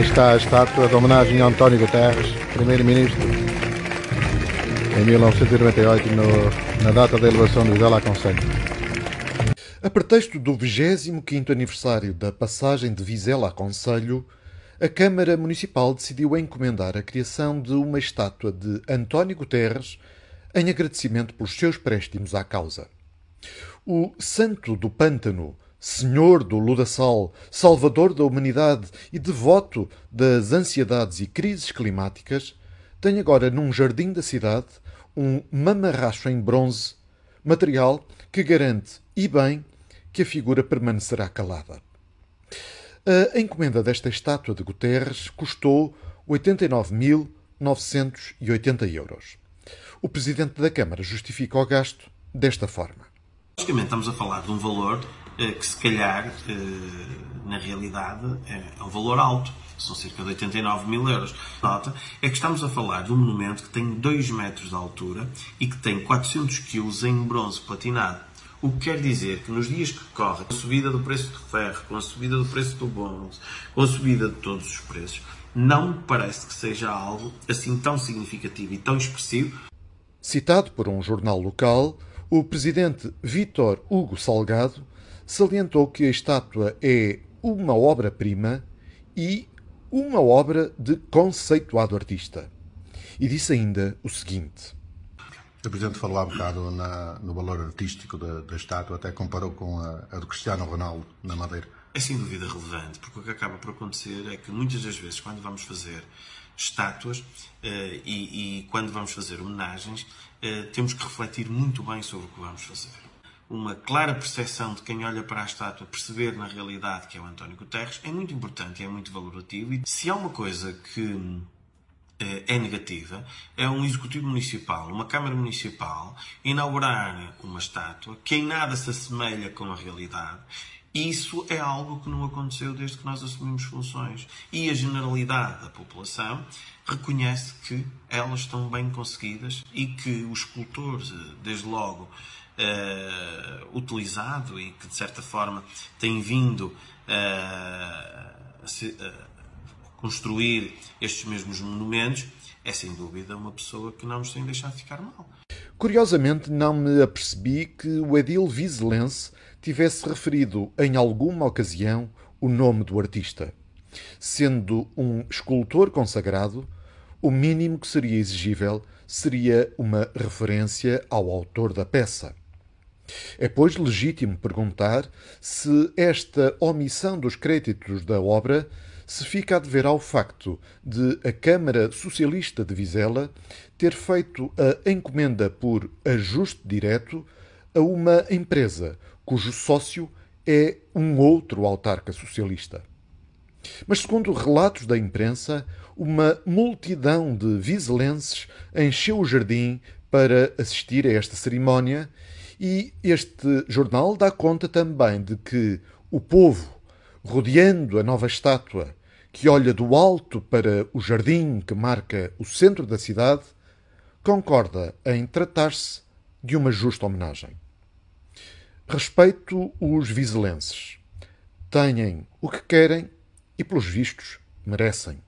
está a estátua de homenagem a António Guterres, primeiro-ministro, em 1998, no, na data da elevação de Vizela a Conselho. A pretexto do 25º aniversário da passagem de Vizela a Conselho, a Câmara Municipal decidiu encomendar a criação de uma estátua de António Guterres em agradecimento pelos seus préstimos à causa. O Santo do Pântano, Senhor do Ludassal, Salvador da humanidade e devoto das ansiedades e crises climáticas, tem agora num jardim da cidade um mamarracho em bronze, material que garante, e bem, que a figura permanecerá calada. A encomenda desta estátua de Guterres custou 89.980 euros. O presidente da Câmara justifica o gasto desta forma. Basicamente, estamos a falar de um valor que, se calhar, eh, na realidade, é um valor alto. São cerca de 89 mil euros. Nota é que estamos a falar de um monumento que tem 2 metros de altura e que tem 400 quilos em bronze platinado. O que quer dizer que nos dias que correm, com a subida do preço do ferro, com a subida do preço do bónus, com a subida de todos os preços, não parece que seja algo assim tão significativo e tão expressivo. Citado por um jornal local, o presidente Vítor Hugo Salgado salientou que a estátua é uma obra-prima e uma obra de conceituado artista. E disse ainda o seguinte. O Presidente falou há um bocado na, no valor artístico da, da, estátua, até comparou com a, a do Cristiano Ronaldo na Madeira. É sem dúvida relevante, porque o que acaba por acontecer é que muitas das vezes, quando vamos fazer estátuas uh, e, e, quando vamos fazer homenagens, uh, temos que refletir muito bem sobre o que vamos fazer. Uma clara percepção de quem olha para a estátua, perceber na realidade que é o António Guterres, é muito importante é muito valorativo. E se há uma coisa que é negativa é um executivo municipal, uma Câmara Municipal, inaugurar uma estátua que em nada se assemelha com a realidade. Isso é algo que não aconteceu desde que nós assumimos funções. E a generalidade da população reconhece que elas estão bem conseguidas e que o escultor, desde logo, uh, utilizado e que de certa forma tem vindo uh, a, se, construir estes mesmos monumentos, é sem dúvida uma pessoa que não nos tem deixado ficar mal. Curiosamente, não me apercebi que o edil vizelense tivesse referido em alguma ocasião o nome do artista. Sendo um escultor consagrado, o mínimo que seria exigível seria uma referência ao autor da peça. É, pois, legítimo perguntar se esta omissão dos créditos da obra se fica a dever ao facto de a Câmara Socialista de Vizela ter feito a encomenda por ajuste direto a uma empresa cujo sócio é um outro autarca socialista. Mas, segundo relatos da imprensa, uma multidão de vizelenses encheu o jardim para assistir a esta cerimónia e este jornal dá conta também de que o povo, rodeando a nova estátua, que olha do alto para o jardim que marca o centro da cidade, concorda em tratar-se de uma justa homenagem. Respeito os vizelenses. Têm o que querem e, pelos vistos, merecem.